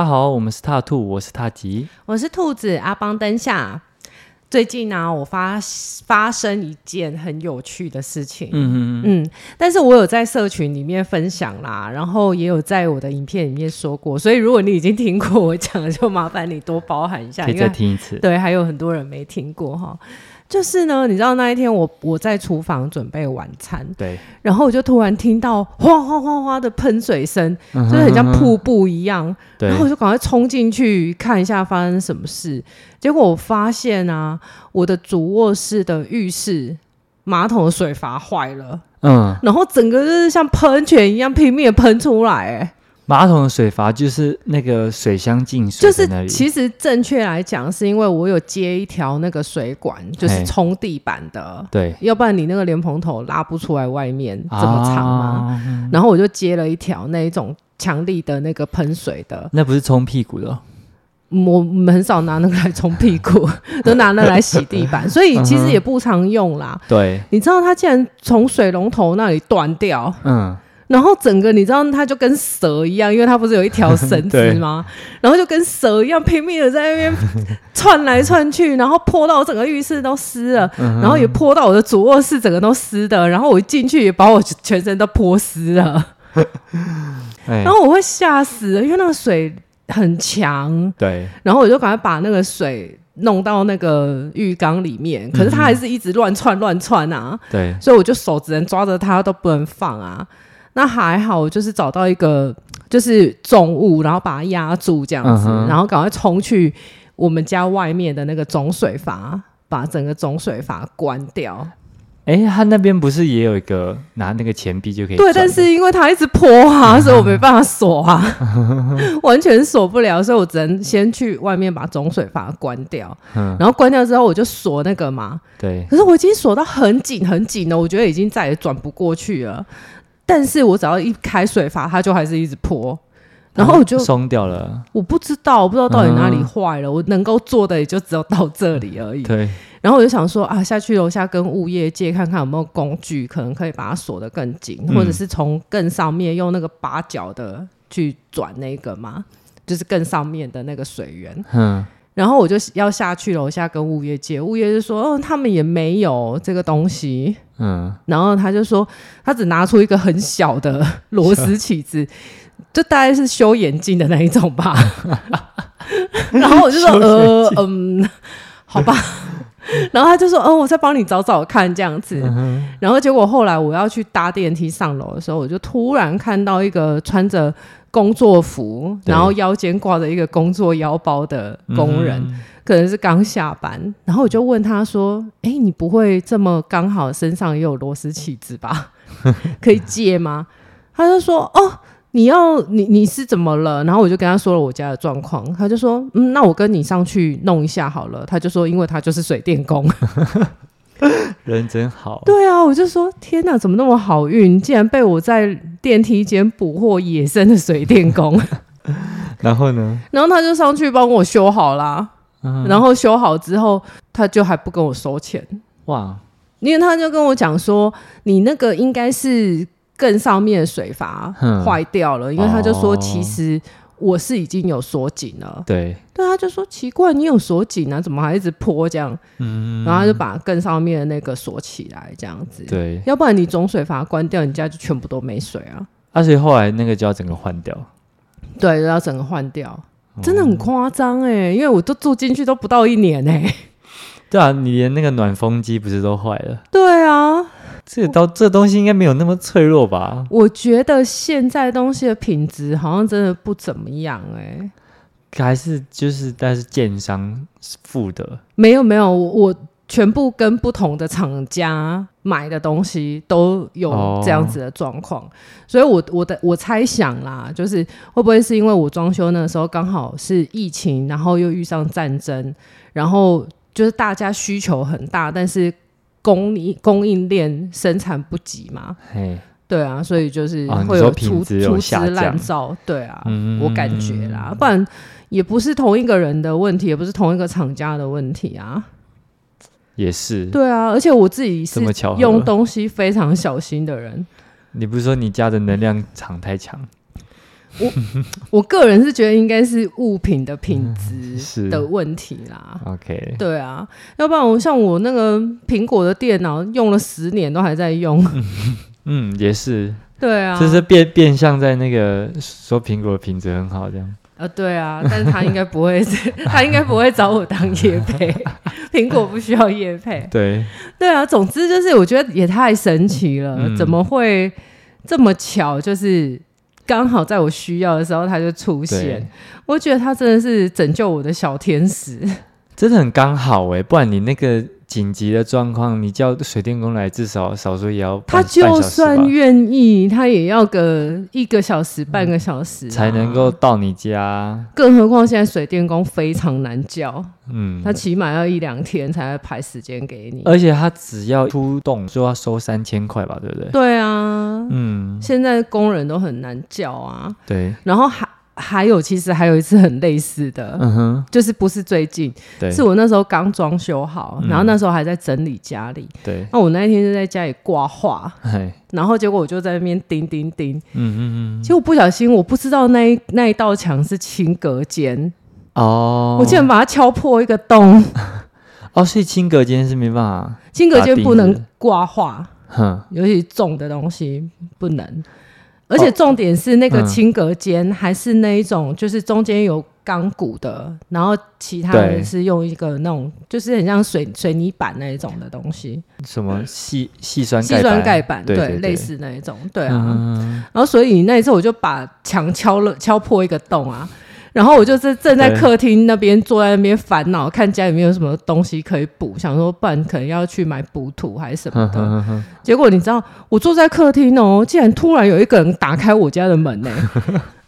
家好，我们是踏兔，我是踏吉，我是兔子阿邦嬁夏。最近呢、啊，我发发生一件很有趣的事情，嗯嗯嗯，但是我有在社群里面分享啦，然后也有在我的影片里面说过，所以如果你已经听过我讲的，就麻烦你多包涵一下，可以再听一次。对，还有很多人没听过哈。就是呢，你知道那一天我我在厨房准备晚餐，对，然后我就突然听到哗哗哗哗的喷水声，嗯、就是很像瀑布一样，对，然后我就赶快冲进去看一下发生什么事。结果我发现啊，我的主卧室的浴室马桶的水阀坏了，嗯，然后整个就是像喷泉一样拼命的喷出来，哎。马桶的水阀就是那个水箱进水，就是其实正确来讲，是因为我有接一条那个水管，就是冲地板的，对，要不然你那个莲蓬头拉不出来外面这么长嘛。啊、然后我就接了一条那一种强力的那个喷水的，那不是冲屁股的，我们很少拿那个来冲屁股，都拿那个来洗地板，所以其实也不常用啦。对，你知道它竟然从水龙头那里断掉，嗯。然后整个你知道它就跟蛇一样，因为它不是有一条绳子 吗？然后就跟蛇一样拼命的在那边 窜来窜去，然后泼到我整个浴室都湿了，嗯、然后也泼到我的主卧室整个都湿的，然后我一进去也把我全身都泼湿了，然后我会吓死了，因为那个水很强，对，然后我就赶快把那个水弄到那个浴缸里面，可是它还是一直乱窜乱窜啊，对，所以我就手只能抓着它都不能放啊。那还好，就是找到一个就是重物，然后把它压住这样子，嗯、然后赶快冲去我们家外面的那个总水阀，把整个总水阀关掉。哎、欸，他那边不是也有一个拿那个钱币就可以？对，但是因为他一直泼啊，所以我没办法锁啊，完全锁不了，所以我只能先去外面把总水阀关掉。嗯，然后关掉之后，我就锁那个嘛。对。可是我已经锁到很紧很紧了，我觉得已经再也转不过去了。但是我只要一开水阀，它就还是一直泼，然后我就松掉了。我不知道，我不知道到底哪里坏了。嗯、我能够做的也就只有到这里而已。对。然后我就想说啊，下去楼下跟物业借看看有没有工具，可能可以把它锁得更紧，嗯、或者是从更上面用那个八角的去转那个嘛，就是更上面的那个水源。嗯。然后我就要下去楼下跟物业借，物业就说：“哦，他们也没有这个东西。”嗯，然后他就说，他只拿出一个很小的螺丝起子，就大概是修眼镜的那一种吧。然后我就说：“呃，嗯，好吧。”然后他就说：“哦，我再帮你找找看这样子。”然后结果后来我要去搭电梯上楼的时候，我就突然看到一个穿着。工作服，然后腰间挂着一个工作腰包的工人，嗯、可能是刚下班。然后我就问他说：“哎，你不会这么刚好身上也有螺丝起子吧？可以借吗？”他就说：“哦，你要你你是怎么了？”然后我就跟他说了我家的状况。他就说：“嗯，那我跟你上去弄一下好了。”他就说：“因为他就是水电工。” 人真好，对啊，我就说天哪，怎么那么好运？竟然被我在电梯间捕获野生的水电工。然后呢？然后他就上去帮我修好啦。嗯、然后修好之后，他就还不跟我收钱。哇！因为他就跟我讲说，你那个应该是更上面的水阀坏掉了。嗯、因为他就说，其实。我是已经有锁紧了，对，对，他就说奇怪，你有锁紧啊，怎么还一直泼这样？嗯，然后他就把更上面的那个锁起来，这样子，对，要不然你总水阀关掉，你家就全部都没水啊。而且后来那个就要整个换掉，对，要整个换掉，真的很夸张哎，因为我都住进去都不到一年哎。对啊，你连那个暖风机不是都坏了？对啊。这刀这东西应该没有那么脆弱吧？我觉得现在东西的品质好像真的不怎么样哎，还是就是但是建商付的？没有没有，我全部跟不同的厂家买的东西都有这样子的状况，哦、所以我我的我猜想啦，就是会不会是因为我装修那个时候刚好是疫情，然后又遇上战争，然后就是大家需求很大，但是。供应供应链生产不及嘛？嘿，对啊，所以就是会有粗粗制滥造，对啊，嗯、我感觉啦，不然也不是同一个人的问题，也不是同一个厂家的问题啊。也是，对啊，而且我自己是用东西非常小心的人。你不是说你家的能量场太强？我 我个人是觉得应该是物品的品质的问题啦。OK，对啊，要不然我像我那个苹果的电脑用了十年都还在用。嗯，也是。对啊，就是变变相在那个说苹果的品质很好这样。呃，对啊，但是他应该不会，他应该不会找我当叶配，苹果不需要叶配。对，对啊，总之就是我觉得也太神奇了，嗯、怎么会这么巧？就是刚好在我需要的时候他就出现，我觉得他真的是拯救我的小天使，真的很刚好哎、欸，不然你那个。紧急的状况，你叫水电工来，至少少说也要他就算愿意，他也要个一个小时、半个小时、啊、才能够到你家。更何况现在水电工非常难叫，嗯，他起码要一两天才会排时间给你。而且他只要出动就要收三千块吧，对不对？对啊，嗯，现在工人都很难叫啊。对，然后还。还有，其实还有一次很类似的，嗯哼，就是不是最近，是我那时候刚装修好，嗯，然后那时候还在整理家里，对，那我那一天就在家里挂画，然后结果我就在那边钉钉钉，嗯嗯嗯，结果不小心，我不知道那一那一道墙是轻隔间，哦，我竟然把它敲破一个洞，哦，所以轻隔间是没办法，轻隔间不能挂画，哼，尤其重的东西不能。而且重点是那个轻隔间还是那一种，就是中间有钢骨的，嗯，然后其他人是用一个那种，就是很像水水泥板那一种的东西。什么细细酸细酸盖板？对，类似那一种。对啊，嗯，然后所以那一次我就把墙敲了，敲破一个洞啊。然后我就是正在客厅那边坐在那边烦恼，看家里面有什么东西可以补，想说不然可能要去买补土还是什么的。呵呵呵，结果你知道，我坐在客厅哦，竟然突然有一个人打开我家的门呢。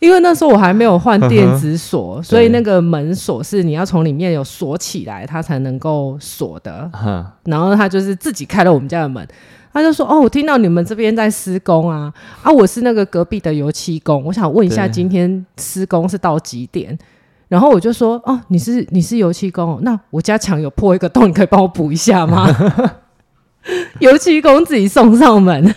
因为那时候我还没有换电子锁，所以那个门锁是你要从里面有锁起来，它才能够锁的。然后他就是自己开了我们家的门。他就说：“哦，我听到你们这边在施工啊，啊，我是那个隔壁的油漆工，我想问一下，今天施工是到几点？”然后我就说：“哦，你是你是油漆工，那我家墙有破一个洞，你可以帮我补一下吗？” 油漆工自己送上门，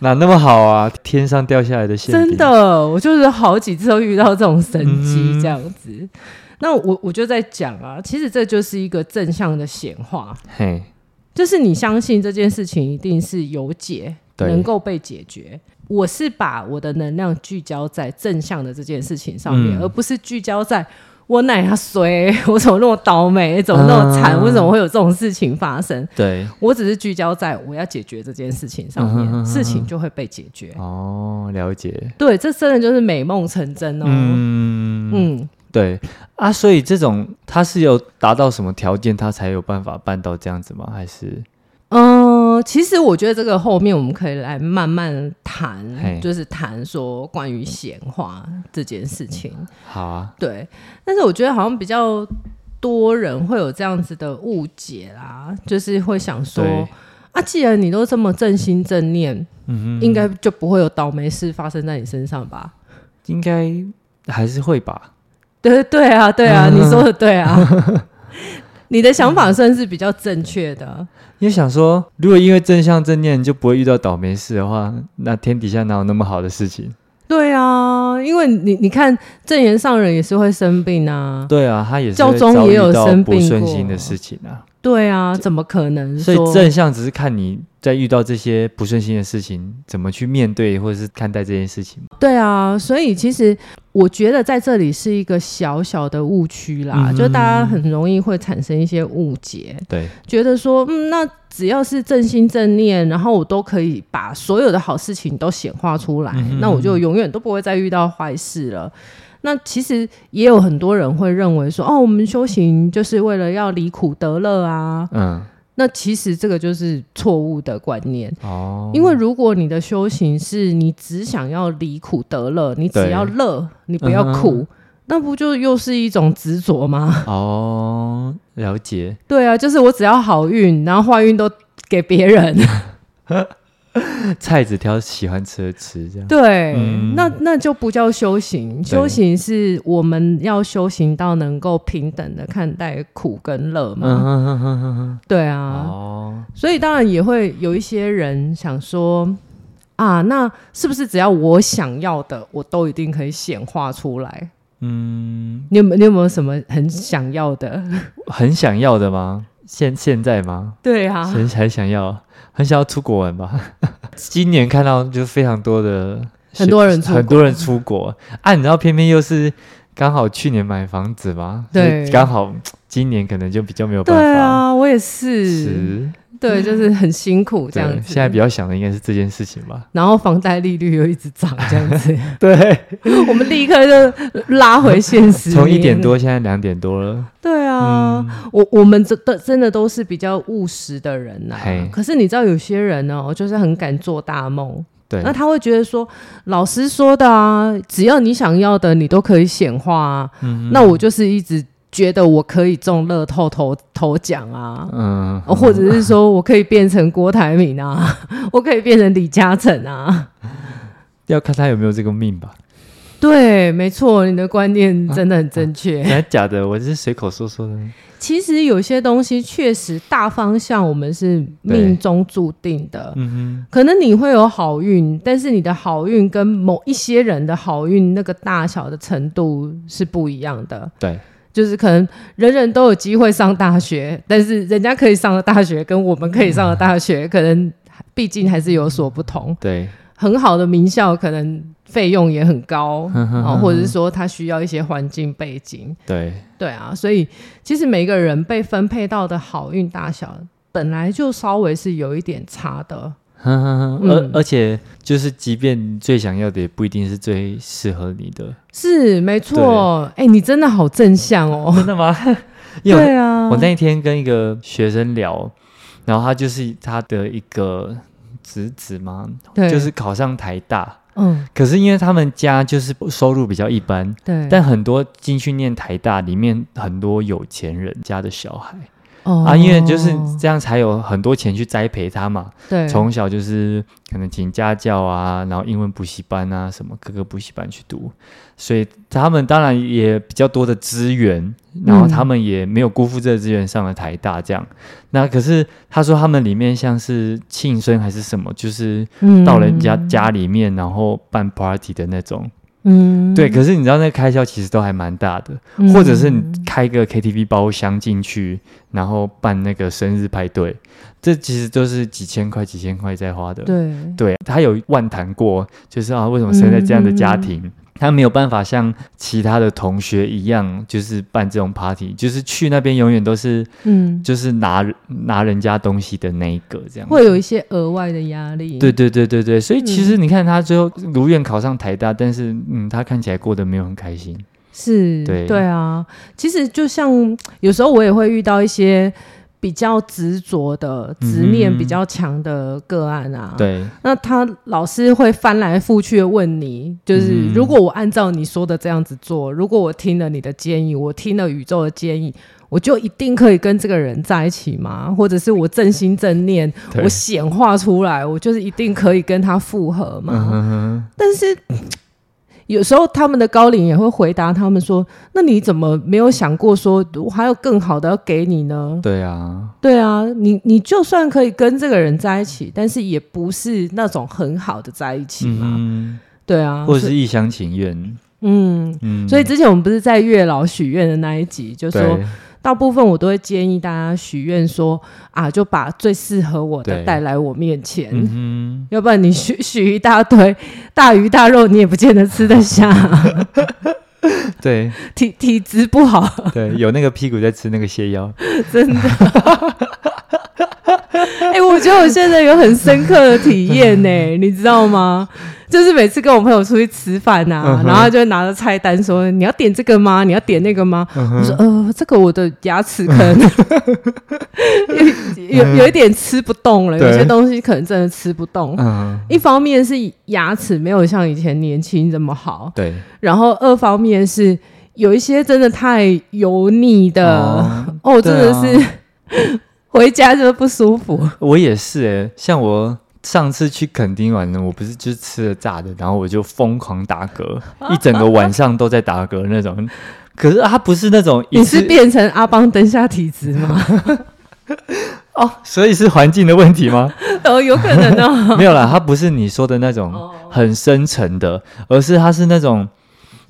哪那么好啊？天上掉下来的馅饼，真的，我就是好几次都遇到这种神迹这样子。嗯、那我我就在讲啊，其实这就是一个正向的显化。嘿。就是你相信这件事情一定是有解，能够被解决。我是把我的能量聚焦在正向的这件事情上面，嗯、而不是聚焦在我哪样衰，我怎么那么倒霉，怎么那么惨，为什么会有这种事情发生？对，我只是聚焦在我要解决这件事情上面，嗯、事情就会被解决。哦，了解。对，这真的就是美梦成真哦。嗯嗯。对啊，所以这种他是有达到什么条件，他才有办法办到这样子吗？还是？嗯、呃，其实我觉得这个后面我们可以来慢慢谈，就是谈说关于显化这件事情。好啊，对，但是我觉得好像比较多人会有这样子的误解啦，就是会想说啊，既然你都这么正心正念，嗯哼，应该就不会有倒霉事发生在你身上吧？应该还是会吧。对对啊，对啊，你说的对啊，你的想法算是比较正确的。因为想说，如果因为正向正念就不会遇到倒霉事的话，那天底下哪有那么好的事情？对啊，因为你你看，正言上人也是会生病啊。对啊，他也是教宗也有生病不顺心的事情啊。对啊，怎么可能？所以正向只是看你在遇到这些不顺心的事情，怎么去面对或者是看待这件事情。对啊，所以其实我觉得在这里是一个小小的误区啦，嗯，就大家很容易会产生一些误解，对，觉得说，嗯，那只要是正心正念，然后我都可以把所有的好事情都显化出来，嗯，那我就永远都不会再遇到坏事了。那其实也有很多人会认为说，哦，我们修行就是为了要离苦得乐啊。嗯，那其实这个就是错误的观念哦。因为如果你的修行是你只想要离苦得乐，你只要乐，你不要苦，嗯，那不就又是一种执着吗？哦，了解。对啊，就是我只要好运，然后坏运都给别人。菜只挑喜欢吃的吃，这样对，嗯、那那就不叫修行。修行是我们要修行到能够平等的看待苦跟乐嘛。对啊、哦，所以当然也会有一些人想说啊，那是不是只要我想要的，我都一定可以显化出来？嗯，你有没有你有没有什么很想要的？很想要的吗？现现在吗？对啊，很还想要，很想要出国玩吧？今年看到就非常多的很多人出很多人出国啊，你知道偏偏又是刚好去年买房子嘛，对，刚好今年可能就比较没有办法。对啊，我也是。是对，就是很辛苦这样子。现在比较想的应该是这件事情吧。然后房贷利率又一直涨，这样子。对，我们立刻就拉回现实。从一点多，现在两点多了。对啊，嗯、我我们真的真的都是比较务实的人呐、啊。可是你知道，有些人呢、哦，就是很敢做大梦。对。那他会觉得说，老师说的啊，只要你想要的，你都可以显化啊。嗯。那我就是一直。觉得我可以中乐透头头奖啊，嗯，或者是说我可以变成郭台铭啊，我可以变成李嘉诚啊，要看他有没有这个命吧。对，没错，你的观念真的很正确。真的假的？我只是随口说说的。其实有些东西确实大方向我们是命中注定的。嗯哼，可能你会有好运，但是你的好运跟某一些人的好运那个大小的程度是不一样的。对。就是可能人人都有机会上大学，但是人家可以上的大学跟我们可以上的大学，可能毕竟还是有所不同。对，很好的名校可能费用也很高，啊，或者是说他需要一些环境背景。对，对啊，所以其实每个人被分配到的好运大小，本来就稍微是有一点差的。而、嗯、而且就是，即便最想要的，也不一定是最适合你的。是没错，哎、欸，你真的好正向哦！真的吗？对啊，我那天跟一个学生聊，然后他就是他的一个侄子嘛，就是考上台大。嗯，可是因为他们家就是收入比较一般，对，但很多进去念台大里面很多有钱人家的小孩。Oh, 啊，因为就是这样才有很多钱去栽培他嘛。对，从小就是可能请家教啊，然后英文补习班啊，什么各个补习班去读，所以他们当然也比较多的资源，然后他们也没有辜负这个资源上了台大这样。嗯、那可是他说他们里面像是庆生还是什么，就是到人家家里面然后办 party 的那种。嗯，对，可是你知道那个开销其实都还蛮大的，嗯、或者是你开个 KTV 包厢进去，然后办那个生日派对，这其实都是几千块、几千块在花的。对，对，他有万谈过，就是啊，为什么生在这样的家庭？嗯他没有办法像其他的同学一样，就是办这种 party，就是去那边永远都是，嗯，就是拿拿人家东西的那一个这样，会有一些额外的压力。对对对对对，所以其实你看他最后如愿考上台大，但是嗯，他看起来过得没有很开心。是，对对啊，其实就像有时候我也会遇到一些。比较执着的执念比较强的个案啊，对，那他老是会翻来覆去的问你，就是如果我按照你说的这样子做，如果我听了你的建议，我听了宇宙的建议，我就一定可以跟这个人在一起吗？或者是我正心正念，我显化出来，我就是一定可以跟他复合吗？但是。有时候他们的高龄也会回答他们说：“那你怎么没有想过说我还有更好的要给你呢？”对啊，对啊，你你就算可以跟这个人在一起，但是也不是那种很好的在一起嘛。嗯，对啊，或者是一厢情愿。嗯嗯，所以之前我们不是在月老许愿的那一集，就说。大部分我都会建议大家许愿说啊，就把最适合我的带来我面前，嗯、要不然你许许一大堆大鱼大肉，你也不见得吃得下。对，体体质不好。对，有那个屁股在吃那个泻药，真的。哎、欸，我觉得我现在有很深刻的体验呢、欸，你知道吗？就是每次跟我朋友出去吃饭呐、啊，uh. 然后就拿着菜单说：“你要点这个吗？你要点那个吗？” uh. 我说：“呃，这个我的牙齿可能有有有一点吃不动了，有些东西可能真的吃不动。Uh -huh. 一方面是牙齿没有像以前年轻这么好，对。然后二方面是有一些真的太油腻的，uh, 哦，真的是、啊、回家就不舒服。我也是哎、欸，像我。上次去垦丁玩呢，我不是就吃了炸的，然后我就疯狂打嗝，一整个晚上都在打嗝那种。可是它不是那种，你是变成阿邦灯下体质吗？哦，所以是环境的问题吗？哦，有可能哦。没有啦，它不是你说的那种很深沉的，而是它是那种。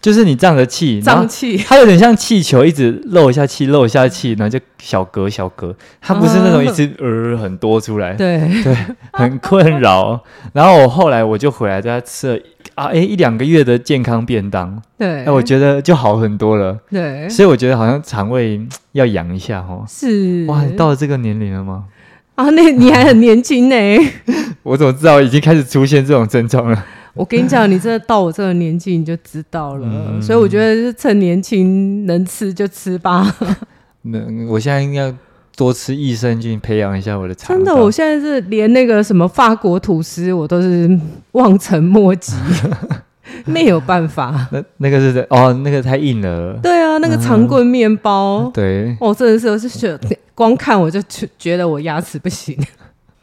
就是你胀着气，胀气，它有点像气球，一直漏一下气，漏一下气，然后就小格小格，它不是那种一直 呃很多出来，对。对，很困扰。然后我后来我就回来在吃了啊，哎一两个月的健康便当，对，哎我觉得就好很多了，对，所以我觉得好像肠胃要养一下哦。是。哇，你到了这个年龄了吗？啊，那你还很年轻呢，我怎么知道已经开始出现这种症状了？我跟你讲，你真的到我这个年纪，你就知道了。嗯、所以我觉得是趁年轻能吃就吃吧。那我现在应该多吃益生菌，培养一下我的肠。真的，我现在是连那个什么法国吐司，我都是望尘莫及，没有办法。那那个是哦，那个太硬了。对啊，那个长棍面包，嗯、对，我、哦、真的是，我是觉得光看我就觉得我牙齿不行。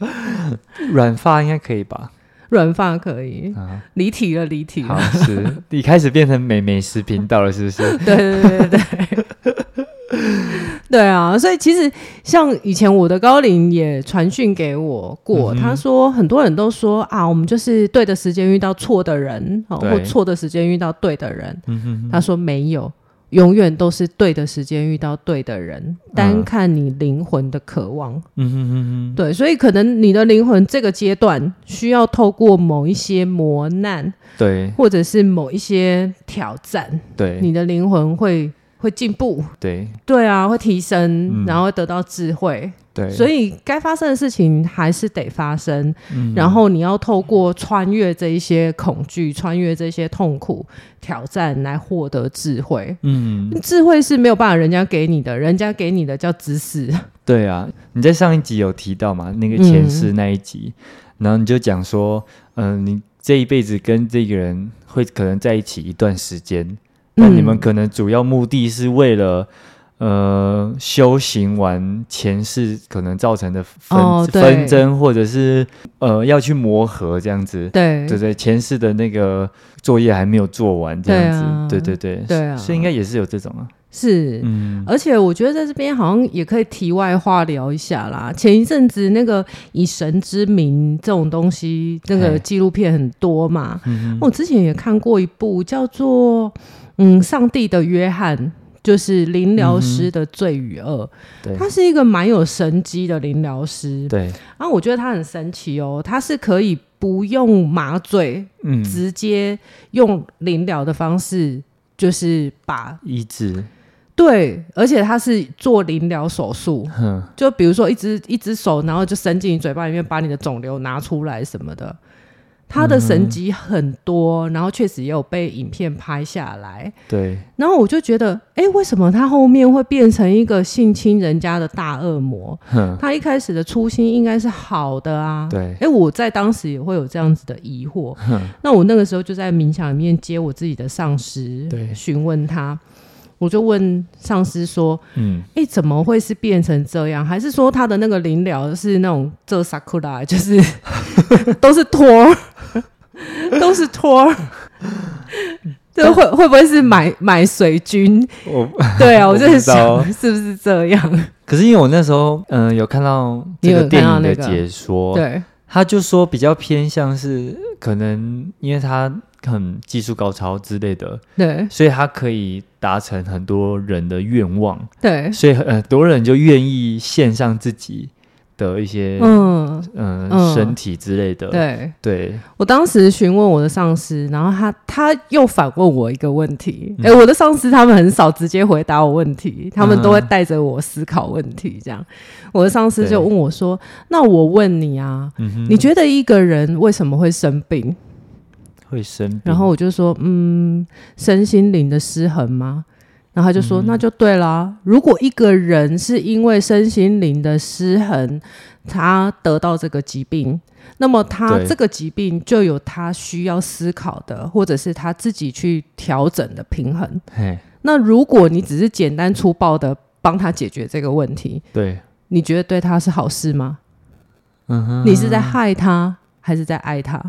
软发应该可以吧？软发可以，离题了，离题了。好，是你开始变成美美食频道了，是不是？对对对对 对啊！所以其实像以前我的高龄也传讯给我过，嗯、他说很多人都说啊，我们就是对的时间遇到错的人，对或错的时间遇到对的人。嗯、哼他说没有。永远都是对的时间遇到对的人，单看你灵魂的渴望。嗯哼哼哼，对，所以可能你的灵魂这个阶段需要透过某一些磨难，对，或者是某一些挑战，对，你的灵魂会会进步，对，对啊，会提升，嗯、然后会得到智慧。对，所以该发生的事情还是得发生，嗯、然后你要透过穿越这一些恐惧、穿越这些痛苦挑战来获得智慧。嗯，智慧是没有办法人家给你的，人家给你的叫知识。对啊，你在上一集有提到嘛？那个前世那一集，嗯、然后你就讲说，嗯、呃，你这一辈子跟这个人会可能在一起一段时间，那你们可能主要目的是为了。呃，修行完前世可能造成的纷、哦、纷争，或者是呃要去磨合这样子，对。对对，前世的那个作业还没有做完这样子，对，啊、对对对，对啊，所以应该也是有这种啊，是，嗯，而且我觉得在这边好像也可以题外话聊一下啦。前一阵子那个以神之名这种东西，那个纪录片很多嘛，嗯、我之前也看过一部叫做嗯，上帝的约翰。就是灵疗师的罪与恶，嗯、他是一个蛮有神机的灵疗师。对，然后我觉得他很神奇哦，他是可以不用麻醉，嗯，直接用灵疗的方式，就是把医治。对，而且他是做灵疗手术，哼。就比如说一只一只手，然后就伸进你嘴巴里面，把你的肿瘤拿出来什么的。他的神迹很多，嗯、然后确实也有被影片拍下来。对，然后我就觉得，哎，为什么他后面会变成一个性侵人家的大恶魔？他一开始的初心应该是好的啊。对，哎，我在当时也会有这样子的疑惑。那我那个时候就在冥想里面接我自己的上师，对，询问他。我就问上司说：“嗯，哎，怎么会是变成这样？还是说他的那个灵疗是那种这萨库拉，就是 都是托儿，都是托儿？这会会不会是买买水军？我对啊，我就是想是不是这样？可是因为我那时候嗯、呃、有看到这个电影的解说，那个、对，他就说比较偏向是可能因为他。”很技术高超之类的，对，所以他可以达成很多人的愿望，对，所以很多人就愿意献上自己的一些嗯。嗯、呃、身体之类的，对。对。我当时询问我的上司，然后他他又反问我一个问题，哎、嗯，我的上司他们很少直接回答我问题，他们都会带着我思考问题，这样。我的上司就问我说：“那我问你啊，嗯、你觉得一个人为什么会生病？”会生病，然后我就说，嗯，身心灵的失衡吗？然后他就说，嗯、那就对了。如果一个人是因为身心灵的失衡，他得到这个疾病，那么他这个疾病就有他需要思考的，或者是他自己去调整的平衡。嘿那如果你只是简单粗暴的帮他解决这个问题，对，你觉得对他是好事吗？嗯哼，你是在害他还是在爱他？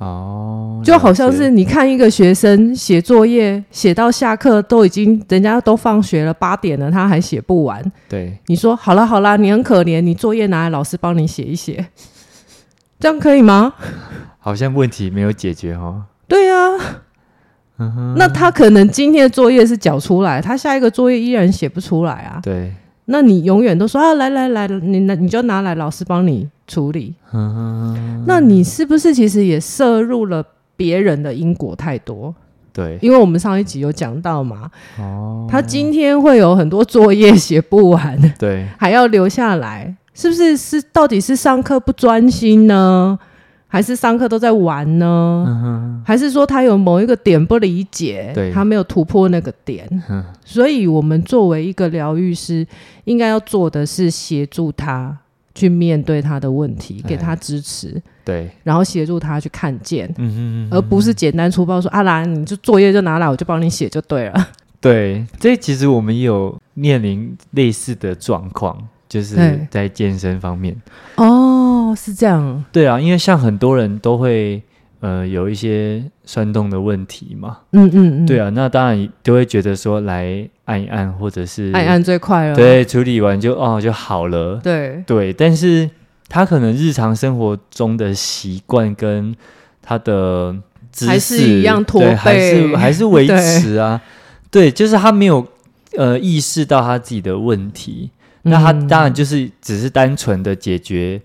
哦，就好像是你看一个学生写作业，写到下课都已经人家都放学了八点了，他还写不完。对，你说好了好了，你很可怜，你作业拿来老师帮你写一写，这样可以吗？好像问题没有解决哦。对呀、啊，嗯，那他可能今天的作业是缴出来，他下一个作业依然写不出来啊。对，那你永远都说啊，来来来，你那你就拿来，老师帮你。处理，嗯，那你是不是其实也摄入了别人的因果太多？对，因为我们上一集有讲到嘛，哦，他今天会有很多作业写不完，对，还要留下来，是不是？是到底是上课不专心呢，还是上课都在玩呢？还是说他有某一个点不理解，对，他没有突破那个点？嗯，所以我们作为一个疗愈师，应该要做的是协助他。去面对他的问题，给他支持，对，然后协助他去看见，嗯哼嗯哼，而不是简单粗暴说啊，来，你就作业就拿来，我就帮你写就对了。对，这其实我们也有面临类似的状况，就是在健身方面。哦，是这样。对啊，因为像很多人都会。呃，有一些酸痛的问题嘛，嗯嗯嗯，对啊，那当然都会觉得说来按一按，或者是按一按最快了，对，处理完就哦就好了，对。对，但是他可能日常生活中的习惯跟他的姿势还是一样驼背，还是还是维持啊，对，对，就是他没有呃意识到他自己的问题，嗯，那他当然就是只是单纯的解决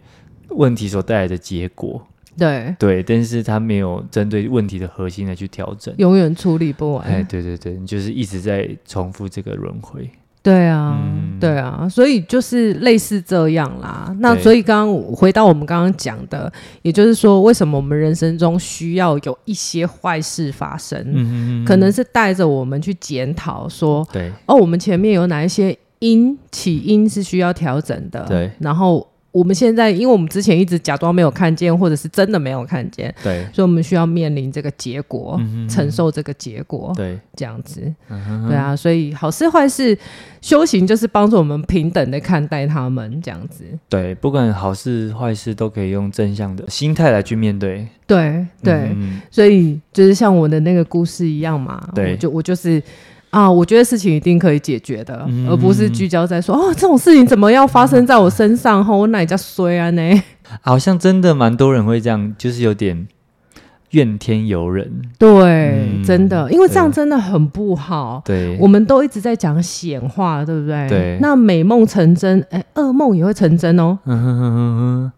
问题所带来的结果。对对，但是他没有针对问题的核心来去调整，永远处理不完。哎，对对对，你就是一直在重复这个轮回。对啊，嗯、对啊，所以就是类似这样啦。那所以刚刚回到我们刚刚讲的，也就是说，为什么我们人生中需要有一些坏事发生？可能是带着我们去检讨说，对哦，我们前面有哪一些因起因是需要调整的？对，然后。我们现在，因为我们之前一直假装没有看见，或者是真的没有看见，对，所以我们需要面临这个结果，嗯、承受这个结果，对，这样子，嗯、对啊，所以好事坏事，修行就是帮助我们平等的看待他们，这样子，对，不管好事坏事都可以用正向的心态来去面对，对对、嗯，所以就是像我的那个故事一样嘛，对，我就我就是。啊，我觉得事情一定可以解决的，嗯、而不是聚焦在说哦，这种事情怎么要发生在我身上？后、嗯、我哪叫衰啊呢？好像真的蛮多人会这样，就是有点怨天尤人。对、嗯，真的，因为这样真的很不好。对，我们都一直在讲显化，对不对？对。那美梦成真，哎，噩梦也会成真哦。嗯哼哼哼哼。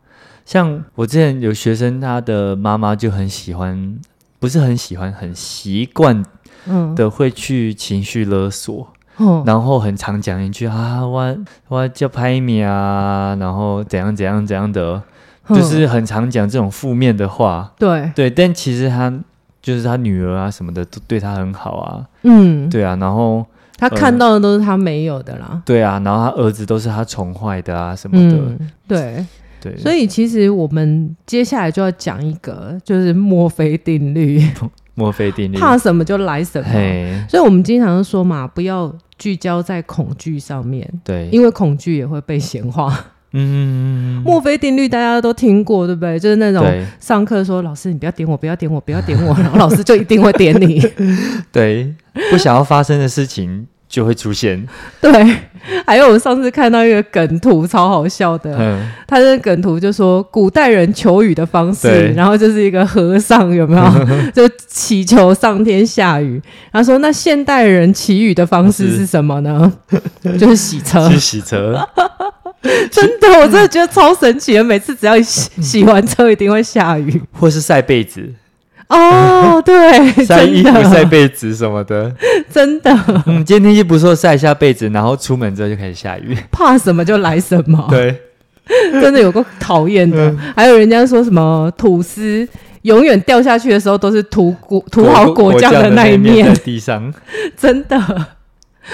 像我之前有学生，他的妈妈就很喜欢，不是很喜欢，很习惯。嗯，的会去情绪勒索，嗯，然后很常讲一句啊，我我叫拍米啊，然后怎样怎样怎样的，就是很常讲这种负面的话。对对，但其实他就是他女儿啊什么的都对他很好啊。嗯，对啊，然后他看到的都是他没有的啦。对啊，然后他儿子都是他宠坏的啊什么的。嗯，对对，所以其实我们接下来就要讲一个，就是墨菲定律。墨菲定律，怕什么就来什么。所以，我们经常说嘛，不要聚焦在恐惧上面。对，因为恐惧也会被显化。嗯，墨菲定律大家都听过，对不对？就是那种上课说，老师你不要点我，不要点我，不要点我，然后老师就一定会点你。对，不想要发生的事情。就会出现，对，还有我上次看到一个梗图，超好笑的。嗯，他的梗图就说古代人求雨的方式，然后就是一个和尚有没有？就祈求上天下雨。他说那现代人祈雨的方式是什么呢？是 就是洗车，去洗车。真的，我真的觉得超神奇的。每次只要洗洗完车，一定会下雨，或是晒被子。哦，对，晒衣服、晒被子什么的，真的。嗯，今天天气不错，晒一下被子，然后出门之后就开始下雨。怕什么就来什么。对，真的有个讨厌的。还有人家说什么吐司永远掉下去的时候都是涂果涂好果酱的那一面，在地上，真的。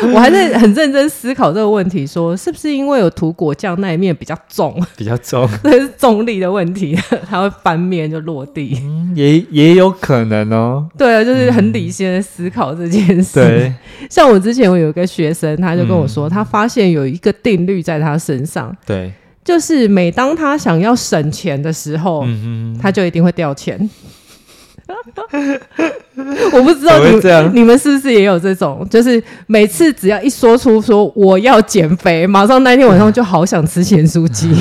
我还在很认真思考这个问题说，说是不是因为有涂果酱那一面比较重，比较重，这是重力的问题，它会翻面就落地，嗯、也也有可能哦。对啊，就是很理性的思考这件事。嗯、对，像我之前我有一个学生，他就跟我说、嗯，他发现有一个定律在他身上，对，就是每当他想要省钱的时候，嗯、他就一定会掉钱。我不知道你你们是不是也有这种，就是每次只要一说出说我要减肥，马上那天晚上就好想吃咸酥鸡。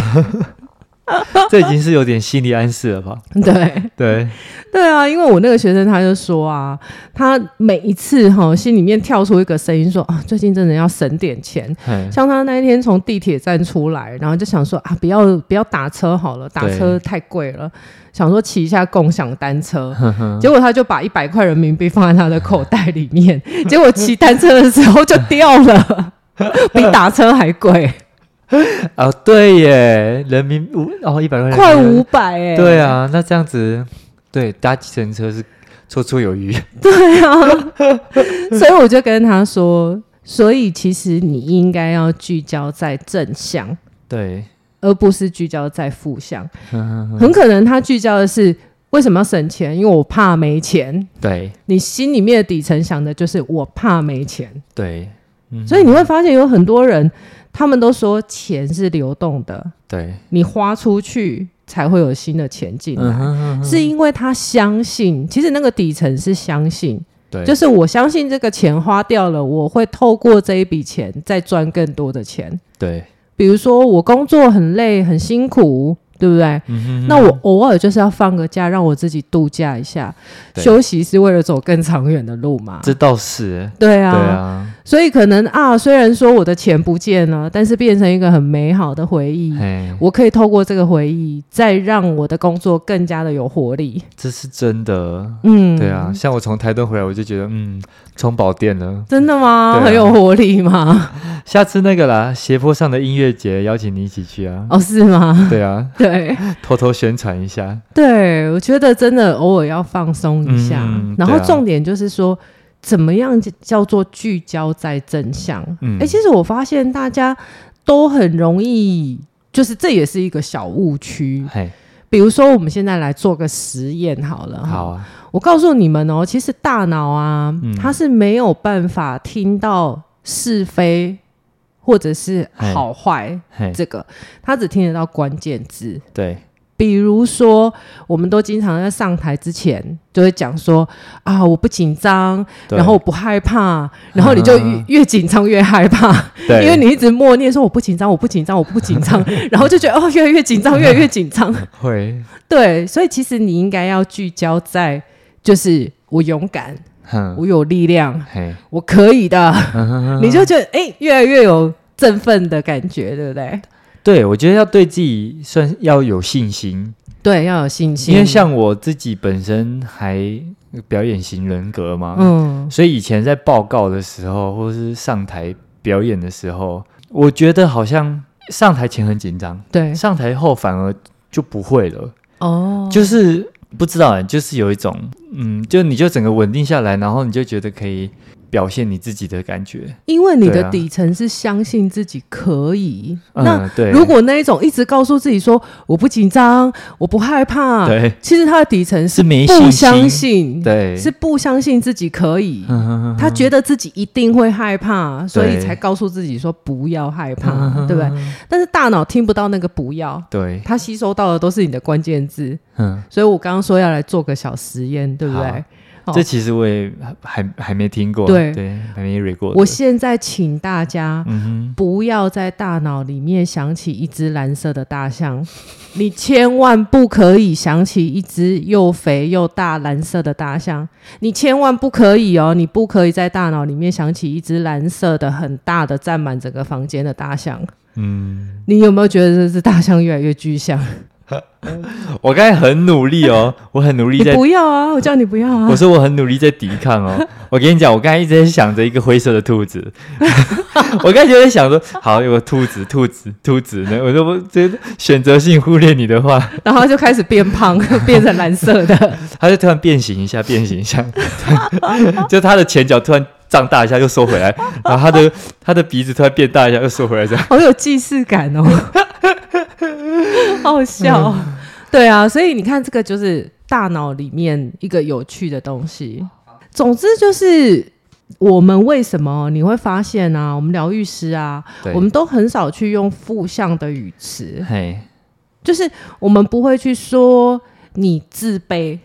这已经是有点心理暗示了吧？对对对啊，因为我那个学生他就说啊，他每一次哈心里面跳出一个声音说啊，最近真的要省点钱。像他那一天从地铁站出来，然后就想说啊，不要不要打车好了，打车太贵了，想说骑一下共享单车。结果他就把一百块人民币放在他的口袋里面，结果骑单车的时候就掉了，比打车还贵。哦，对耶，人民五哦一百块，快五百哎，对啊，那这样子，对搭计程车是绰绰有余，对啊，所以我就跟他说，所以其实你应该要聚焦在正向，对，而不是聚焦在负向，很可能他聚焦的是为什么要省钱，因为我怕没钱，对，你心里面的底层想的就是我怕没钱，对，所以你会发现有很多人。他们都说钱是流动的，对，你花出去才会有新的钱进来，嗯哼嗯哼，是因为他相信，其实那个底层是相信，对，就是我相信这个钱花掉了，我会透过这一笔钱再赚更多的钱，对，比如说我工作很累很辛苦。对不对？嗯哼那我偶尔就是要放个假，让我自己度假一下。休息是为了走更长远的路嘛？这倒是。对啊，对啊。所以可能啊，虽然说我的钱不见了，但是变成一个很美好的回忆。我可以透过这个回忆，再让我的工作更加的有活力。这是真的。嗯，对啊。像我从台东回来，我就觉得嗯，充饱电了。真的吗？啊、很有活力吗？下次那个啦，斜坡上的音乐节，邀请你一起去啊。哦，是吗？对啊。对。对，偷偷宣传一下。对，我觉得真的偶尔要放松一下，嗯、然后重点就是说，啊、怎么样叫做聚焦在正向？嗯，哎、欸，其实我发现大家都很容易，就是这也是一个小误区。比如说我们现在来做个实验好了。好啊，我告诉你们哦，其实大脑啊，嗯、它是没有办法听到是非。或者是好坏，这个他只听得到关键字。对，比如说，我们都经常在上台之前就会讲说啊，我不紧张，然后我不害怕，然后你就越越紧张越害怕，对，因为你一直默念说我不紧张，我不紧张，我不紧张，然后就觉得哦，越来越紧张，越来越紧张。会，对，所以其实你应该要聚焦在，就是我勇敢。我有力量，嘿。我可以的，你就觉得哎、欸，越来越有振奋的感觉，对不对？对，我觉得要对自己算要有信心，对，要有信心。因为像我自己本身还表演型人格嘛，嗯，所以以前在报告的时候，或是上台表演的时候，我觉得好像上台前很紧张，对，上台后反而就不会了，哦，就是。不知道哎，就是有一种，嗯，就你就整个稳定下来，然后你就觉得可以。表现你自己的感觉，因为你的底层是相信自己可以。啊、那对，如果那一种一直告诉自己说我不紧张，我不害怕，对，其实他的底层是不相信，对，是不相信自己可以。嗯、他觉得自己一定会害怕，所以才告诉自己说不要害怕，嗯、对不对？但是大脑听不到那个不要，对，他吸收到的都是你的关键字。嗯，所以我刚刚说要来做个小实验，对不对？这其实我也还还没听过，对对，还没 read 过。我现在请大家不要在大脑里面想起一只蓝色的大象，你千万不可以想起一只又肥又大蓝色的大象，你千万不可以哦，你不可以在大脑里面想起一只蓝色的很大的占满整个房间的大象。嗯，你有没有觉得这只大象越来越具象？我刚才很努力哦，我很努力在。不要啊！我叫你不要啊！我说我很努力在抵抗哦。我跟你讲，我刚才一直在想着一个灰色的兔子。我刚才就在想说，好，有个兔子，兔子，兔子呢？我说我这选择性忽略你的话，然后就开始变胖，变成蓝色的。他就突然变形一下，变形一下，就他的前脚突然胀大一下，又收回来，然后他的他的鼻子突然变大一下，又收回来，这样。好有既视感哦。好笑，嗯、对啊，所以你看，这个就是大脑里面一个有趣的东西。总之就是，我们为什么你会发现啊，我们疗愈师啊，我们都很少去用负向的语词，就是我们不会去说你自卑，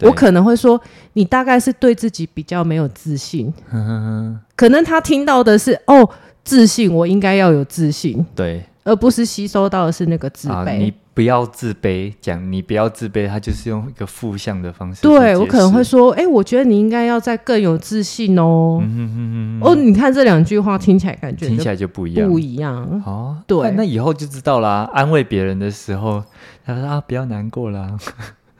我可能会说，你大概是对自己比较没有自信。可能他听到的是哦，自信，我应该要有自信。对。而不是吸收到的是那个自卑。啊、你不要自卑，讲你不要自卑，他就是用一个负向的方式。对，我可能会说，哎、欸，我觉得你应该要再更有自信哦。嗯哼哼哼哦，你看这两句话听起来感觉听起来就不一样，不一样哦。对、啊，那以后就知道啦。安慰别人的时候，他说啊，不要难过啦。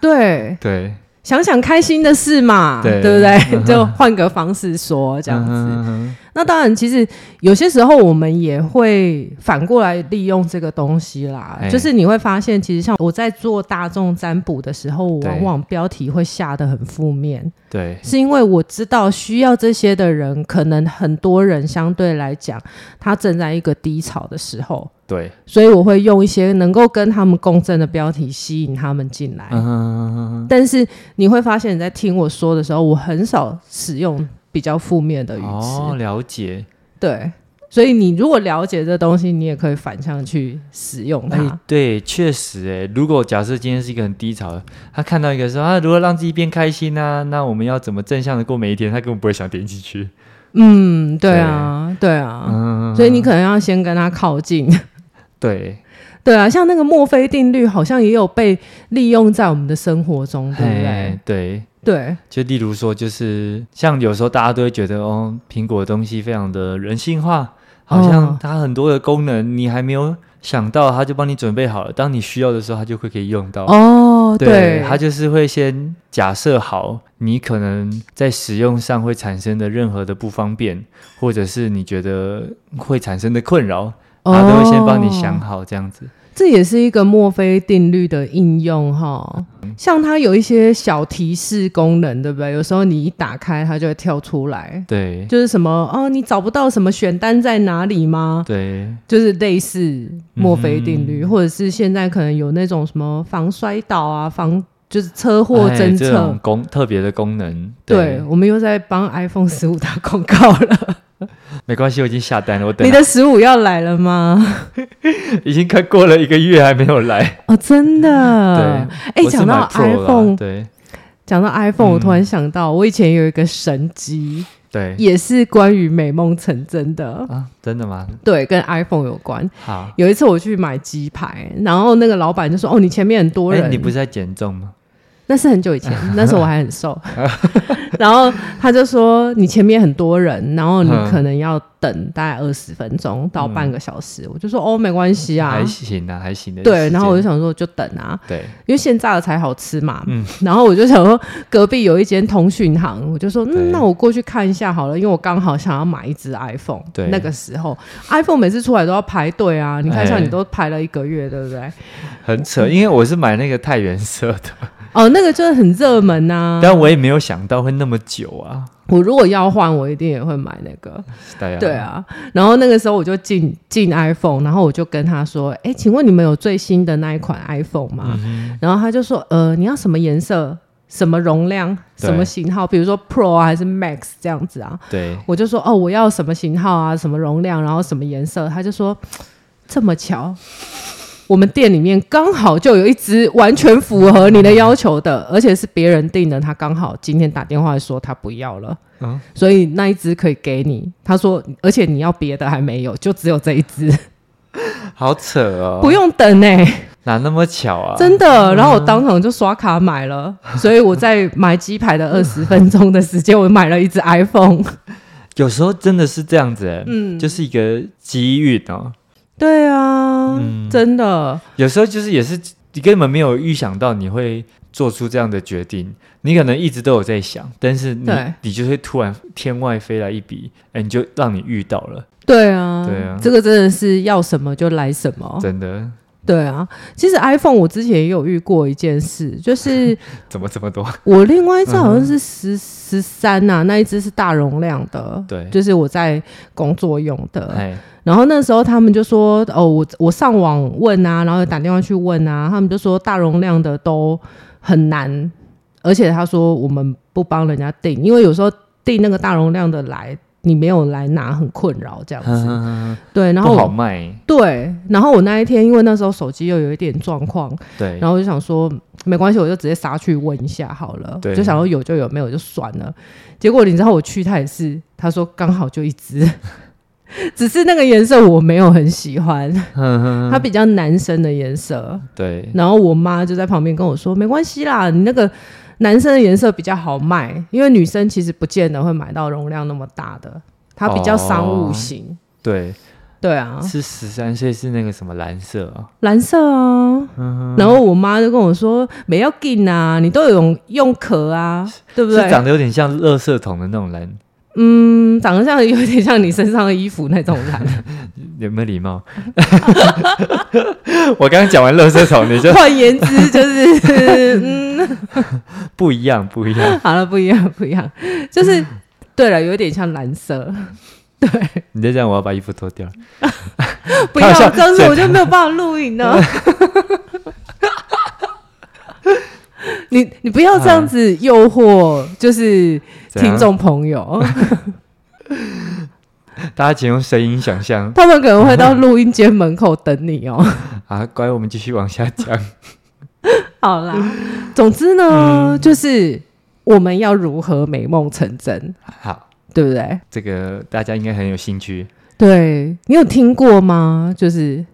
对 对。想想开心的事嘛，对，对不对？嗯、就换个方式说这样子。嗯、那当然，其实有些时候我们也会反过来利用这个东西啦。欸、就是你会发现，其实像我在做大众占卜的时候，往往标题会下得很负面。对，是因为我知道需要这些的人，可能很多人相对来讲，他正在一个低潮的时候。对，所以我会用一些能够跟他们共振的标题吸引他们进来。嗯但是你会发现你在听我说的时候，我很少使用比较负面的语词。哦，了解。对，所以你如果了解这东西，你也可以反向去使用它。欸、对，确实，哎，如果假设今天是一个很低潮的，他看到一个说啊，如何让自己变开心呢、啊？那我们要怎么正向的过每一天？他根本不会想点进去。嗯，对啊，对，对啊。嗯，所以你可能要先跟他靠近。对，对啊，像那个墨菲定律，好像也有被利用在我们的生活中，对不对？对对，就例如说，就是像有时候大家都会觉得，哦，苹果的东西非常的人性化，好像它很多的功能，哦，你还没有想到，它就帮你准备好了，当你需要的时候，它就会可以用到。哦，对，对，它就是会先假设好，你可能在使用上会产生的任何的不方便，或者是你觉得会产生的困扰。他都会先帮你想好这样子，这也是一个墨菲定律的应用哈。像它有一些小提示功能，对不对？有时候你一打开，它就会跳出来。对，就是什么哦，你找不到什么选单在哪里吗？对，就是类似墨菲定律，嗯、或者是现在可能有那种什么防摔倒啊、防就是车祸侦测功特别的功能。对，对我们又在帮 iPhone 十五打广告了。没关系，我已经下单了。我等你的十五要来了吗？已经快过了一个月还没有来哦，真的。对，哎，讲到 iPhone，对，讲到 iPhone，我突然想到，我以前有一个神机，对，也是关于美梦成真的啊，真的吗？对，跟 iPhone 有关。好，有一次我去买鸡排，然后那个老板就说：“哦，你前面很多人，你不是在减重吗？”那是很久以前，那时候我还很瘦。然后他就说：“你前面很多人，然后你可能要等大概二十分钟到半个小时。嗯”我就说：“哦，没关系啊，还行啊，还行的。”对，然后我就想说就等啊，对，因为现炸的才好吃嘛。嗯，然后我就想说隔壁有一间通讯行，我就说：“嗯，那我过去看一下好了，因为我刚好想要买一只 iPhone。”对，那个时候 iPhone 每次出来都要排队啊，你看像你都排了一个月，对不对？很扯，因为我是买那个太原色的。哦，那个就是很热门呐、啊，但我也没有想到会那么久啊。我如果要换，我一定也会买那个。对啊，然后那个时候我就进进 iPhone，然后我就跟他说：“哎，请问你们有最新的那一款 iPhone 吗？”嗯、然后他就说：“呃，你要什么颜色、什么容量、什么型号？比如说 Pro 啊，还是 Max 这样子啊？”对，我就说：“哦，我要什么型号啊，什么容量，然后什么颜色？”他就说：“ 这么巧。”我们店里面刚好就有一只完全符合你的要求的，而且是别人订的，他刚好今天打电话说他不要了，啊，所以那一只可以给你。他说，而且你要别的还没有，就只有这一只，好扯哦，不用等哎，哪那么巧啊？真的，然后我当场就刷卡买了，所以我在买鸡排的二十分钟的时间，我买了一只 iPhone。有时候真的是这样子，嗯，就是一个机遇哦。对啊，嗯、真的，有时候就是也是你根本没有预想到你会做出这样的决定，你可能一直都有在想，但是你对。你就会突然天外飞来一笔，哎，你就让你遇到了。对啊，对啊，这个真的是要什么就来什么，真的。对啊，其实 iPhone 我之前也有遇过一件事，就是怎么这么多？我另外一只好像是十十三呐，那一只是大容量的，对，就是我在工作用的。然后那时候他们就说：“哦，我我上网问啊，然后打电话去问啊，他们就说大容量的都很难，而且他说我们不帮人家订，因为有时候订那个大容量的来，你没有来拿很困扰这样子。对，然后不好卖。对，然后我那一天因为那时候手机又有一点状况，对，然后我就想说没关系，我就直接杀去问一下好了。对，就想说有就有，没有就算了。结果你知道我去，他也是，他说刚好就一只。只是那个颜色我没有很喜欢，它比较男生的颜色。对，然后我妈就在旁边跟我说：“没关系啦，你那个男生的颜色比较好卖，因为女生其实不见得会买到容量那么大的，它比较商务型。哦”对，对啊，是十三岁是那个什么蓝色啊？蓝色啊。然后我妈就跟我说：“没要进啊，你都有用用壳啊，对不对？”是长得有点像垃圾桶的那种蓝。嗯，长得像有点像你身上的衣服那种蓝，有没有礼貌？我刚刚讲完垃圾桶，你就 换言之就是嗯，不一样，不一样。好了，不一样，不一样，就是对了，有点像蓝色。对，你再这样，我要把衣服脱掉。不要，这样子我就没有办法录影了。你你不要这样子诱惑，就是。听众朋友，大家请用声音想象，他们可能会到录音间门口等你哦。啊，乖，我们继续往下讲。好啦，总之呢，嗯、就是我们要如何美梦成真？好，对不对？这个大家应该很有兴趣。对，你有听过吗？就是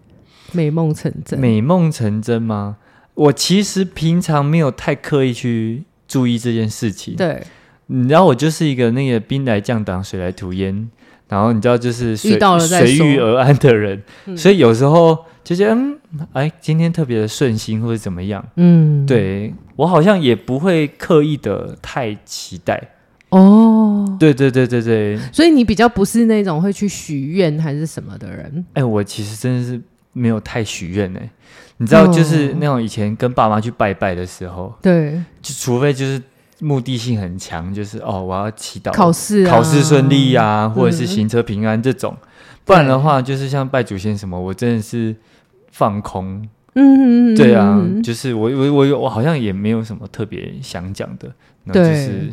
美梦成真，美梦成真吗？我其实平常没有太刻意去注意这件事情。对。你知道我就是一个那个兵来将挡，水来土掩，然后你知道就是随随遇而安的人，嗯、所以有时候就觉得嗯，哎，今天特别的顺心或者怎么样，嗯，对我好像也不会刻意的太期待。哦，对对对对对，所以你比较不是那种会去许愿还是什么的人，哎，我其实真的是没有太许愿哎，你知道就是那种以前跟爸妈去拜拜的时候，对，就除非就是。目的性很强，就是哦，我要祈祷考试、啊、考试顺利呀、啊，或者是行车平安这种。嗯、不然的话，就是像拜祖先什么，我真的是放空。嗯，对啊，就是我我我我好像也没有什么特别想讲的，那就是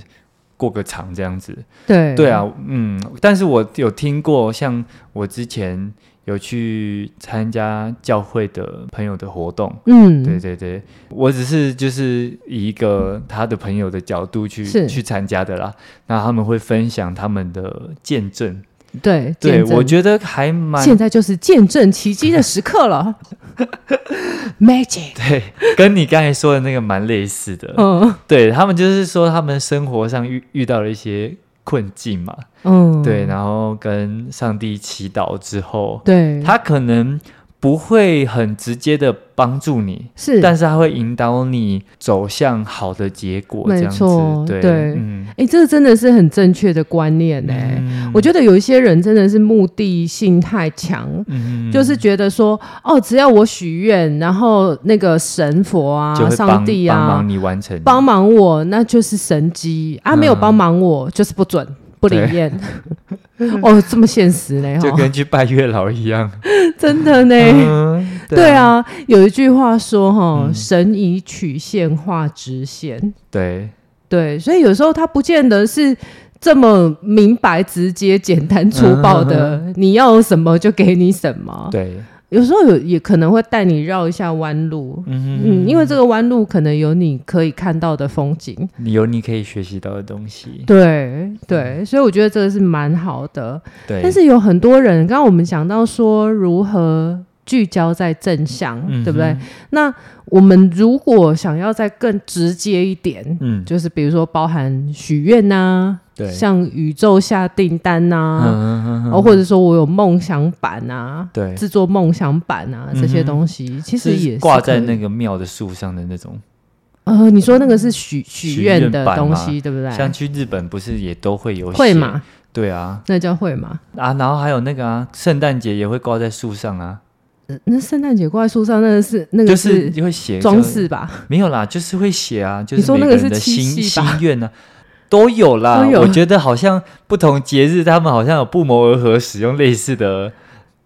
过个场这样子。对对啊，嗯，但是我有听过，像我之前。有去参加教会的朋友的活动，嗯，对对对，我只是就是以一个他的朋友的角度去是去参加的啦。那他们会分享他们的见证，对对，我觉得还蛮。现在就是见证奇迹的时刻了，Magic。对，跟你刚才说的那个蛮类似的，嗯，对他们就是说他们生活上遇遇到了一些。困境嘛，嗯，对，然后跟上帝祈祷之后，对，他可能不会很直接的帮助你，是，但是他会引导你走向好的结果，这样子，对，嗯，哎，这个真的是很正确的观念呢。嗯，我觉得有一些人真的是目的性太强，嗯，就是觉得说，哦，只要我许愿，然后那个神佛啊、上帝啊，帮忙你完成，帮忙我，那就是神机。啊，没有帮忙我就是不准。不灵验。哦，这么现实呢？就跟去拜月老一样，真的呢。嗯、对，啊对啊，有一句话说哈，嗯、神以曲线画直线。对。对，所以有时候他不见得是这么明白、直接、简单、粗暴的，嗯、你要什么就给你什么。对。有时候有也可能会带你绕一下弯路，嗯，因为这个弯路可能有你可以看到的风景，有你可以学习到的东西。对对，所以我觉得这个是蛮好的。对，但是有很多人，刚刚我们讲到说如何聚焦在正向，嗯、对不对？那我们如果想要再更直接一点，嗯，就是比如说包含许愿呐。对，像宇宙下订单呐、啊，嗯、哦，或者说我有梦想版啊，对，制作梦想版啊，这些东西、嗯、其实也是挂在那个庙的树上的那种。呃，你说那个是许许愿的东西，对不对？像去日本不是也都会有会吗？对啊，那叫会吗？啊，然后还有那个啊，圣诞节也会挂在树上啊。呃、那圣诞节挂在树上，那个是那个是会写装饰吧？没有啦，就是会写啊，就是每个人的心心愿呢。都有啦，有我觉得好像不同节日，他们好像有不谋而合，使用类似的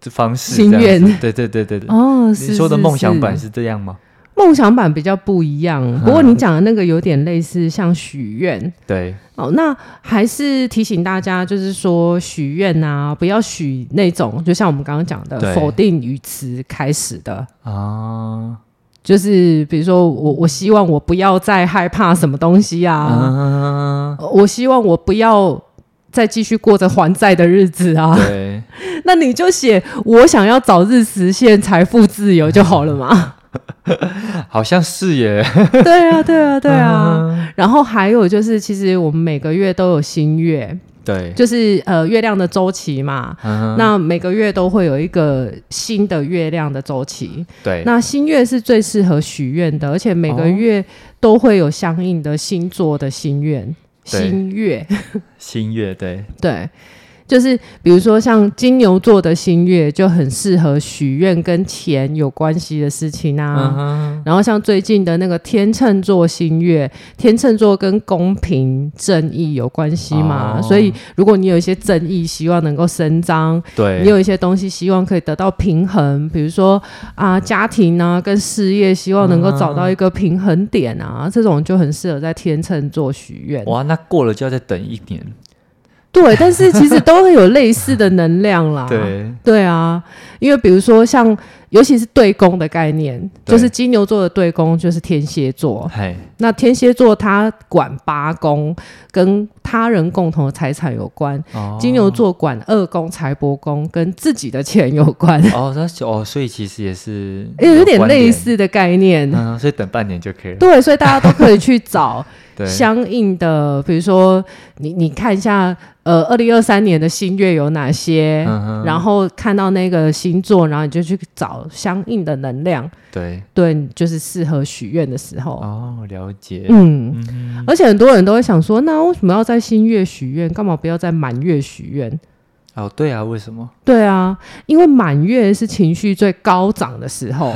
方式。心愿，对对对对对。哦，你说的梦想版是这样吗？梦想版比较不一样，不过你讲的那个有点类似，像许愿。对，哦，那还是提醒大家，就是说许愿啊，不要许那种，就像我们刚刚讲的否定语词开始的。啊，就是比如说我我希望我不要再害怕什么东西啊，啊。我希望我不要再继续过着还债的日子啊。对，那你就写我想要早日实现财富自由就好了嘛。好像是耶，对啊，对啊，对啊。然后还有就是，其实我们每个月都有新月，对，就是呃月亮的周期嘛。那每个月都会有一个新的月亮的周期，对。那新月是最适合许愿的，而且每个月都会有相应的星座的心愿，新月，新月，对，对。就是比如说像金牛座的新月就很适合许愿跟钱有关系的事情啊。Uh-huh. 然后像最近的那个天秤座新月，天秤座跟公平正义有关系嘛，oh. 所以如果你有一些正义，希望能够伸张，对，你有一些东西希望可以得到平衡，比如说啊家庭啊跟事业，希望能够找到一个平衡点啊，uh-huh. 这种就很适合在天秤座许愿。哇，那过了就要再等一年。对，但是其实都会有类似的能量啦。对，对啊，因为比如说像，尤其是对宫的概念，就是金牛座的对宫就是天蝎座。那天蝎座它管八宫，跟他人共同的财产有关。哦。金牛座管二宫财帛宫，跟自己的钱有关。哦，那哦，所以其实也是 有，有点类似的概念。嗯，所以等半年就可以了。对，所以大家都可以去找。相应的，比如说你你看一下，呃，二零二三年的新月有哪些，嗯，然后看到那个星座，然后你就去找相应的能量，对对，就是适合许愿的时候。哦，了解。嗯，嗯，而且很多人都会想说，那为什么要在新月许愿？干嘛不要在满月许愿？哦，对啊，为什么？对啊，因为满月是情绪最高涨的时候。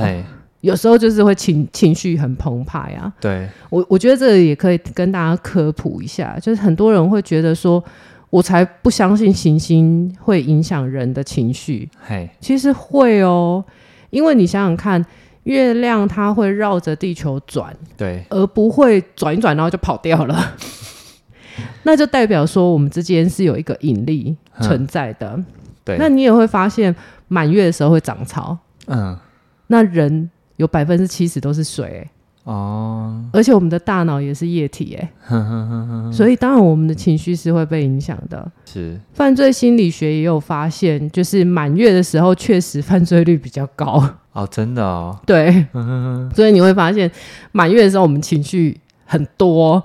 有时候就是会情情绪很澎湃啊，对，我我觉得这个也可以跟大家科普一下，就是很多人会觉得说，我才不相信行星会影响人的情绪，嘿，其实会哦，因为你想想看，月亮它会绕着地球转，对，而不会转一转然后就跑掉了，那就代表说我们之间是有一个引力存在的，对，那你也会发现满月的时候会涨潮，嗯，那人。有百分之七十都是水、欸、哦，而且我们的大脑也是液体哎、欸，所以当然我们的情绪是会被影响的。是。犯罪心理学也有发现，就是满月的时候确实犯罪率比较高。哦，真的哦，对，所以你会发现满月的时候我们情绪很多，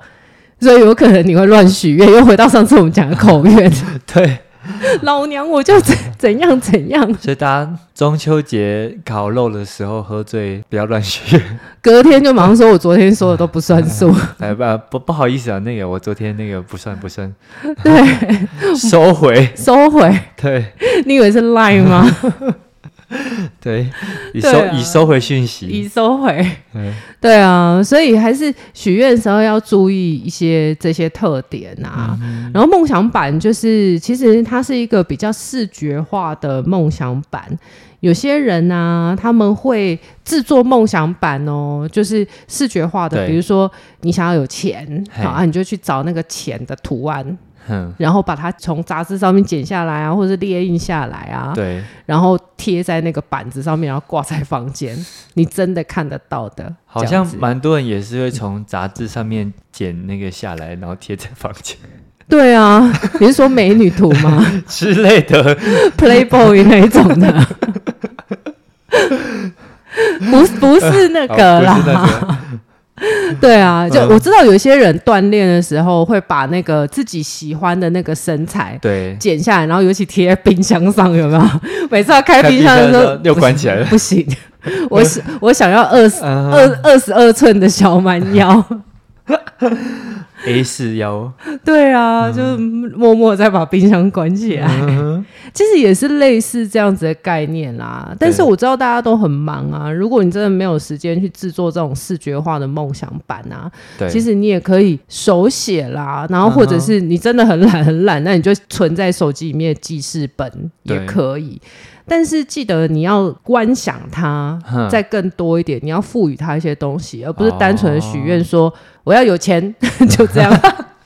所以有可能你会乱许愿，又回到上次我们讲的口愿，对。老娘我就怎怎样怎样，所以大家中秋节烤肉的时候喝醉，不要乱学。隔天就马上说，我昨天说的都不算数。哎不不不好意思啊，那个我昨天那个不算不算。对，收回收回。对，你以为是 line 吗？对，已收、啊、已收回讯息，已收回。对啊，所以还是许愿的时候要注意一些这些特点啊。嗯、然后梦想版就是，其实它是一个比较视觉化的梦想版。有些人呢、啊，他们会制作梦想版哦，就是视觉化的，比如说你想要有钱，好啊，你就去找那个钱的图案。然后把它从杂志上面剪下来啊，或者是列印下来啊，对，然后贴在那个板子上面，然后挂在房间，你真的看得到的。好像蛮多人也是会从杂志上面剪那个下来，然后贴在房间。对啊，你是说美女图吗？之类的，Playboy 那一种的，不不是那个啦。对啊，就我知道有一些人锻炼的时候会把那个自己喜欢的那个身材对剪下来，然后尤其贴在冰箱上，有没有？每次要开冰箱的时候又关起来了，不行，我想我想要二十二二十二寸的小蛮腰。A 四腰，对啊，就默默再把冰箱关起来，嗯，其实也是类似这样子的概念啦。但是我知道大家都很忙啊，如果你真的没有时间去制作这种视觉化的梦想版啊，其实你也可以手写啦，然后或者是你真的很懒很懒，那你就存在手机里面的记事本也可以。但是记得你要观想它再更多一点，你要赋予它一些东西，而不是单纯的许愿说我要有钱，就这样，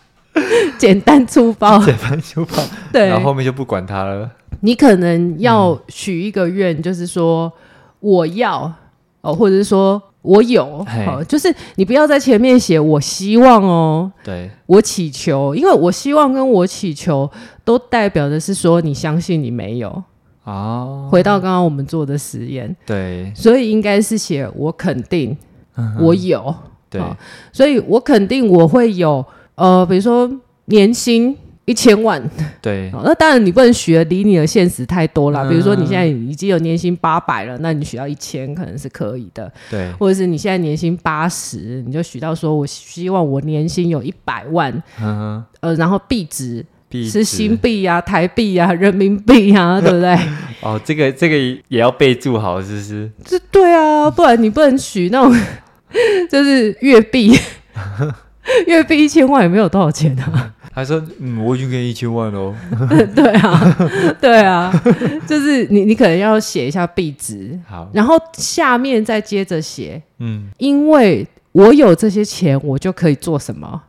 简单粗暴，简单粗暴，对，然后后面就不管它了。你可能要许一个愿，就是说我要哦，或者是说。我有，好，就是你不要在前面写我希望哦，对，我祈求，因为我希望跟我祈求都代表的是说你相信你没有哦。回到刚刚我们做的实验，对，所以应该是写我肯定我有，对，所以我肯定我会有，呃，比如说年薪。一千万，对，那当然你不能许的离你的现实太多了。嗯、比如说你现在已经有年薪八百了，那你许到一千可能是可以的。对，或者是你现在年薪八十，你就许到说，我希望我年薪有一百万，嗯，呃，然后币值是新币啊、台币啊、人民币啊，对不对？哦，这个这个也要备注好，是不是？这对啊，不然你不能取那种 就是月币，月币一千万也没有多少钱啊。他说：“嗯，我已经给你一千万喽。”对啊，对啊，就是你，你可能要写一下币值，好，然后下面再接着写，嗯，因为我有这些钱，我就可以做什么？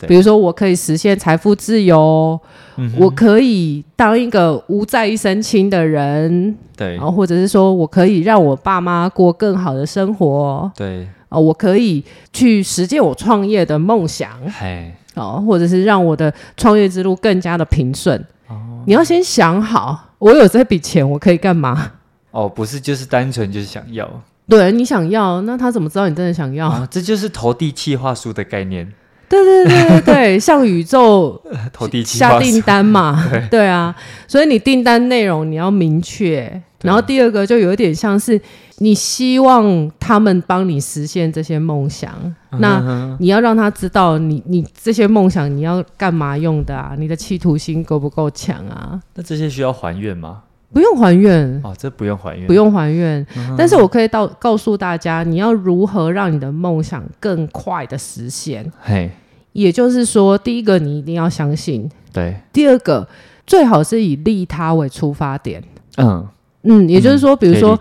对比如说，我可以实现财富自由，嗯、我可以当一个无债一身轻的人，对，然后或者是说我可以让我爸妈过更好的生活，对，啊，我可以去实践我创业的梦想，嘿。哦，或者是让我的创业之路更加的平顺。哦，你要先想好，我有这笔钱，我可以干嘛？哦，不是，就是单纯就是想要。对，你想要，那他怎么知道你真的想要？哦，这就是投递企划书的概念。对对对对对，向宇宙 投递下订单嘛。对，对啊，所以你订单内容你要明确。然后第二个就有一点像是。你希望他们帮你实现这些梦想，嗯、那你要让他知道你你这些梦想你要干嘛用的啊？你的企图心够不够强啊？那这些需要还愿吗？不用还愿哦，这不用还愿，不用还愿。嗯、但是我可以到告诉大家，你要如何让你的梦想更快的实现。嘿，也就是说，第一个你一定要相信，对。第二个最好是以利他为出发点。嗯嗯，也就是说，嗯、比如说。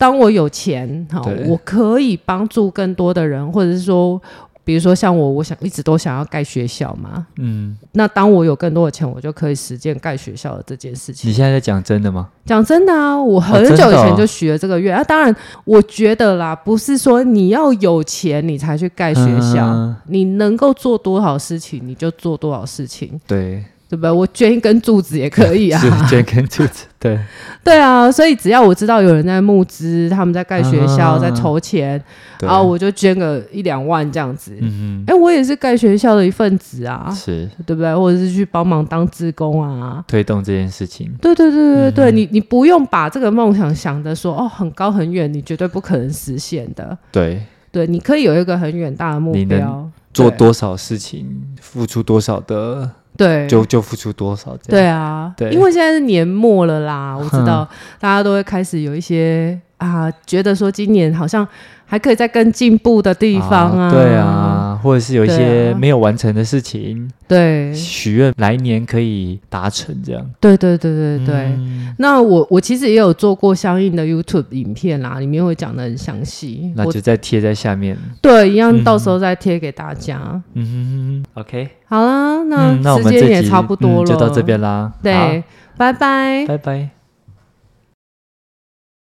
当我有钱，好，我可以帮助更多的人，或者是说，比如说像我，我想一直都想要盖学校嘛，嗯，那当我有更多的钱，我就可以实践盖学校的这件事情。你现在在讲真的吗？讲真的啊，我很久以前就许了这个愿、哦哦、啊。当然，我觉得啦，不是说你要有钱你才去盖学校，嗯、你能够做多少事情你就做多少事情。对。对不对？我捐一根柱子也可以啊，捐一根柱子，对，对啊。所以只要我知道有人在募资，他们在盖学校，啊、在筹钱，对然后我就捐个一两万这样子。嗯嗯哎哼，我也是盖学校的一份子啊，是对不对？或者是去帮忙当志工啊，推动这件事情。对对对对对，嗯、你你不用把这个梦想想的说哦很高很远，你绝对不可能实现的。对对，你可以有一个很远大的目标，做多少事情，付出多少的。对，就就付出多少这样？对啊，对，因为现在是年末了啦，我知道。哼大家都会开始有一些啊，觉得说今年好像还可以再更进步的地方啊，啊，对啊，或者是有一些没有完成的事情，对，许愿来年可以达成这样。对对对对对，嗯、那我我其实也有做过相应的 YouTube 影片啦，里面会讲的很详细，那就再贴在下面。对，一样到时候再贴给大家。嗯哼嗯哼，OK。好啦，那时间也差不多了，嗯、就到这边啦。对，拜拜，拜拜。